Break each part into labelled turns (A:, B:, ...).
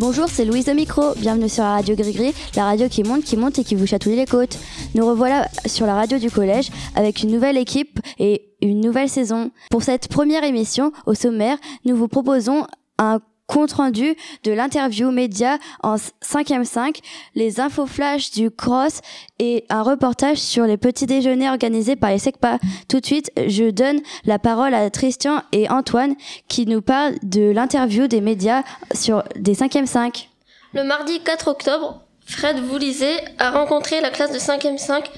A: Bonjour, c'est Louise au micro. Bienvenue sur la radio Gris-Gris, la radio qui monte, qui monte et qui vous chatouille les côtes. Nous revoilà sur la radio du collège avec une nouvelle équipe et une nouvelle saison. Pour cette première émission, au sommaire, nous vous proposons un compte rendu de l'interview média en 5e 5, les infos flash du cross et un reportage sur les petits déjeuners organisés par les SECPA. Tout de suite, je donne la parole à Tristan et Antoine qui nous parlent de l'interview des médias sur des 5e 5.
B: Le mardi 4 octobre, Fred Voulizé a rencontré la classe de 5e 5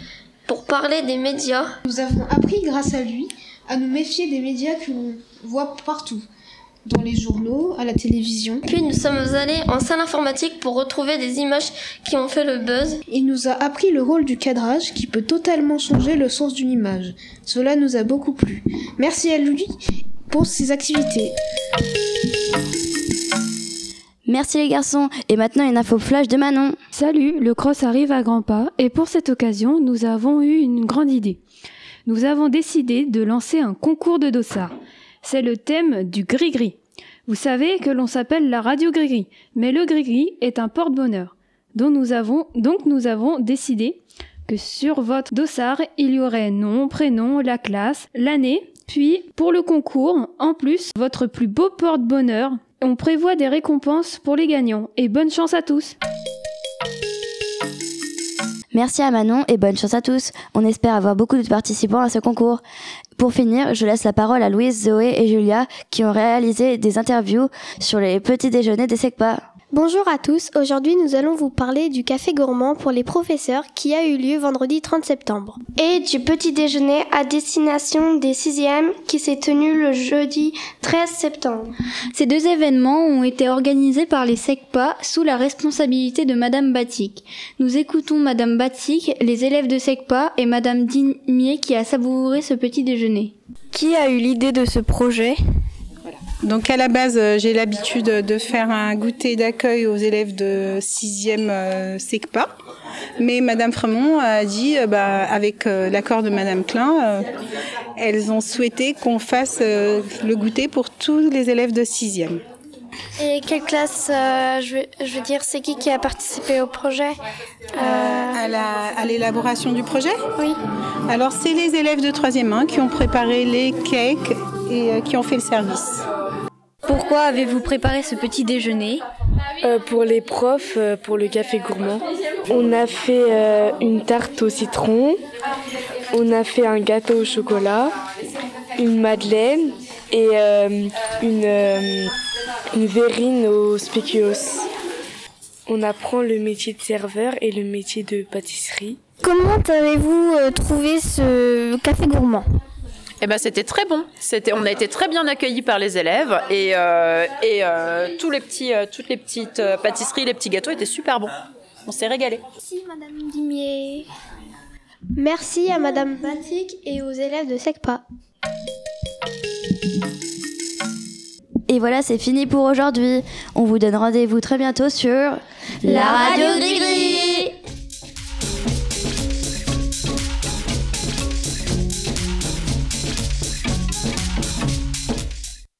B: pour parler des médias.
C: Nous avons appris grâce à lui à nous méfier des médias que l'on voit partout dans les journaux, à la télévision.
B: Puis nous sommes allés en salle informatique pour retrouver des images qui ont fait le buzz.
C: Il nous a appris le rôle du cadrage qui peut totalement changer le sens d'une image. Cela nous a beaucoup plu. Merci à lui pour ses activités.
A: Merci les garçons. Et maintenant une info flash de Manon.
D: Salut, le cross arrive à grands pas et pour cette occasion, nous avons eu une grande idée. Nous avons décidé de lancer un concours de dossard. C'est le thème du gris-gris. Vous savez que l'on s'appelle la radio gris-gris, mais le gris-gris est un porte-bonheur. Donc nous avons, donc décidé que sur votre dossard, il y aurait nom, prénom, la classe, l'année, puis pour le concours, en plus, votre plus beau porte-bonheur. On prévoit des récompenses pour les gagnants et bonne chance à tous.
A: Merci à Manon et bonne chance à tous. On espère avoir beaucoup de participants à ce concours. Pour finir, je laisse la parole à Louise, Zoé et Julia qui ont réalisé des interviews sur les petits déjeuners des SECPA.
E: Bonjour à tous, aujourd'hui nous allons vous parler du café gourmand pour les professeurs qui a eu lieu vendredi 30 septembre. Et du petit déjeuner à destination des 6e qui s'est tenu le jeudi 13 septembre.
F: Ces deux événements ont été organisés par les SECPA sous la responsabilité de Madame Batik. Nous écoutons Madame Batik, les élèves de SECPA et Madame Dimier qui a savouré ce petit déjeuner.
G: Qui a eu l'idée de ce projet?
H: Donc à la base, euh, j'ai l'habitude de faire un goûter d'accueil aux élèves de 6e euh, SECPA. Mais Madame Fremont a dit, euh, bah, avec l'accord de Madame Klein, elles ont souhaité qu'on fasse le goûter pour tous les élèves de 6e.
E: Et quelle classe, je, veux, je, veux, dire, c'est qui qui a participé au projet
H: À l'élaboration du projet?
E: Oui.
H: Alors c'est les élèves de 3e 1 qui ont préparé les cakes et qui ont fait le service.
F: Pourquoi avez-vous préparé ce petit déjeuner
G: euh, Pour les profs, euh, pour le café gourmand. On a fait euh, une tarte au citron, on a fait un gâteau au chocolat, une madeleine et une, une verrine au spéculoos. On apprend le métier de serveur et le métier de pâtisserie.
E: Comment avez-vous trouvé ce café gourmand?
I: Eh ben, c'était très bon. C'était, on a été très bien accueillis par les élèves et, euh, et euh, tous les petits, euh, toutes les petites euh, pâtisseries, les petits gâteaux étaient super bons. On s'est régalé.
E: Merci Madame Dimier. Merci à Madame Batik et aux élèves de SECPA.
A: Et voilà, c'est fini pour aujourd'hui. On vous donne rendez-vous très bientôt sur
B: la radio Gris